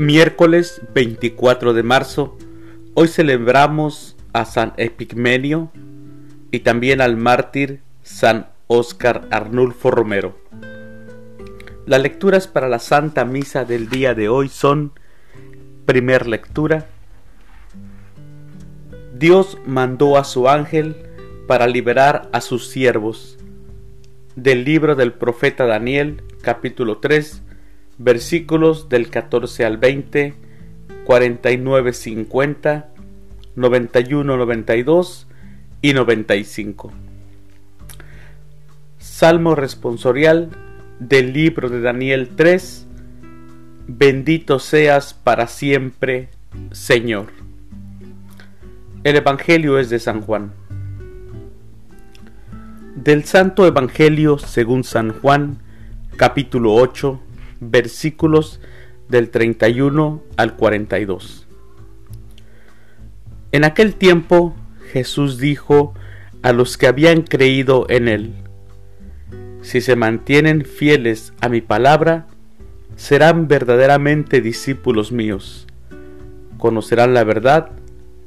Miércoles 24 de marzo, hoy celebramos a San Epigmenio y también al mártir San Óscar Arnulfo Romero. Las lecturas para la Santa Misa del día de hoy son, primer lectura, Dios mandó a su ángel para liberar a sus siervos. Del libro del profeta Daniel, capítulo 3, versículos del 14 al 20, 49, 50, 91, 92 y 95. Salmo responsorial del libro de Daniel 3, Bendito seas para siempre, Señor. El Evangelio es de San Juan. Del Santo Evangelio según San Juan, capítulo 8, versículos del 31 al 42. En aquel tiempo Jesús dijo a los que habían creído en él, Si se mantienen fieles a mi palabra, serán verdaderamente discípulos míos, conocerán la verdad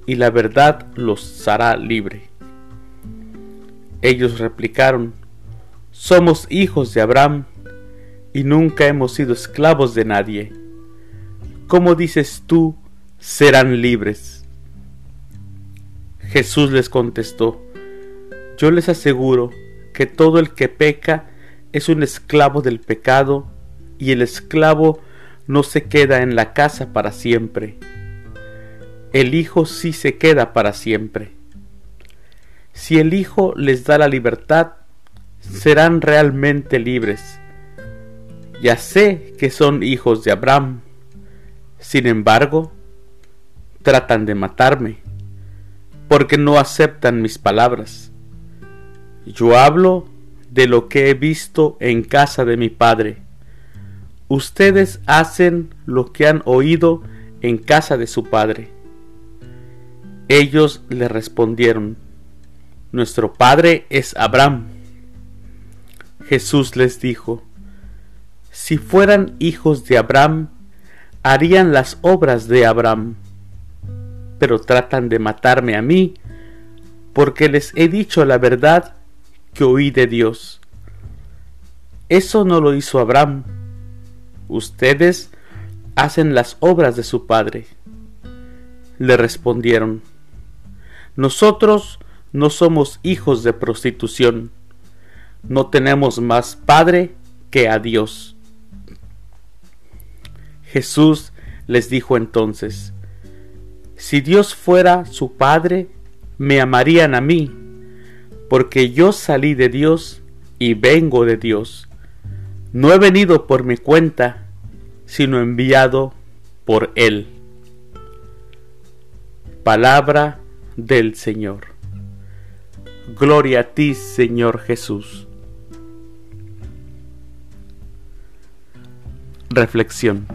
y la verdad los hará libre. Ellos replicaron, Somos hijos de Abraham y nunca hemos sido esclavos de nadie. ¿Cómo dices tú, serán libres? Jesús les contestó, Yo les aseguro que todo el que peca es un esclavo del pecado y el esclavo no se queda en la casa para siempre. El Hijo sí se queda para siempre. Si el Hijo les da la libertad, serán realmente libres ya sé que son hijos de Abraham. Sin embargo, tratan de matarme, porque no aceptan mis palabras. Yo hablo de lo que he visto en casa de mi padre. Ustedes hacen lo que han oído en casa de su padre. Ellos le respondieron, Nuestro padre es Abraham. Jesús les dijo, si fueran hijos de Abraham, harían las obras de Abraham. Pero tratan de matarme a mí, porque les he dicho la verdad que oí de Dios. Eso no lo hizo Abraham. Ustedes hacen las obras de su padre. Le respondieron, Nosotros no somos hijos de prostitución, no tenemos más padre que a Dios. Jesús les dijo entonces, Si Dios fuera su Padre, me amarían a mí, porque yo salí de Dios y vengo de Dios. No he venido por mi cuenta, sino enviado por Él. Palabra del Señor. Gloria a ti, Señor Jesús. Reflexión.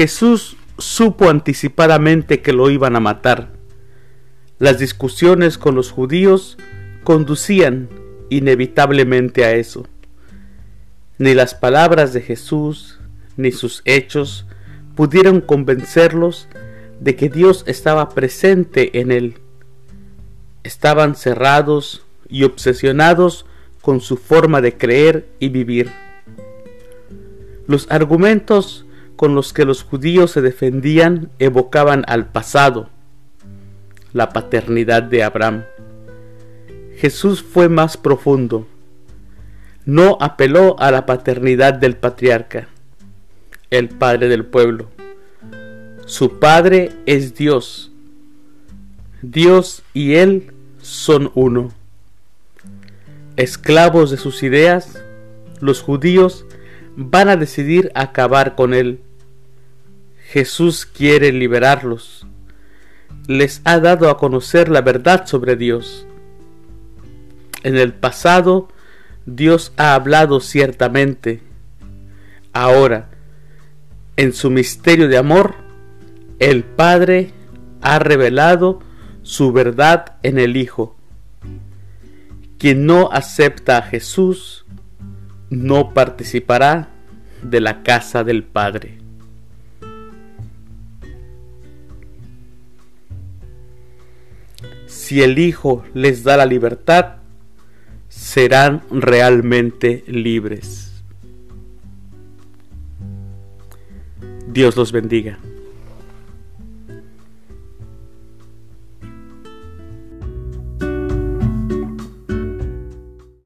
Jesús supo anticipadamente que lo iban a matar. Las discusiones con los judíos conducían inevitablemente a eso. Ni las palabras de Jesús ni sus hechos pudieron convencerlos de que Dios estaba presente en él. Estaban cerrados y obsesionados con su forma de creer y vivir. Los argumentos con los que los judíos se defendían evocaban al pasado, la paternidad de Abraham. Jesús fue más profundo. No apeló a la paternidad del patriarca, el padre del pueblo. Su padre es Dios. Dios y él son uno. Esclavos de sus ideas, los judíos van a decidir acabar con él Jesús quiere liberarlos. Les ha dado a conocer la verdad sobre Dios. En el pasado Dios ha hablado ciertamente. Ahora, en su misterio de amor, el Padre ha revelado su verdad en el Hijo. Quien no acepta a Jesús no participará de la casa del Padre. Si el Hijo les da la libertad, serán realmente libres. Dios los bendiga.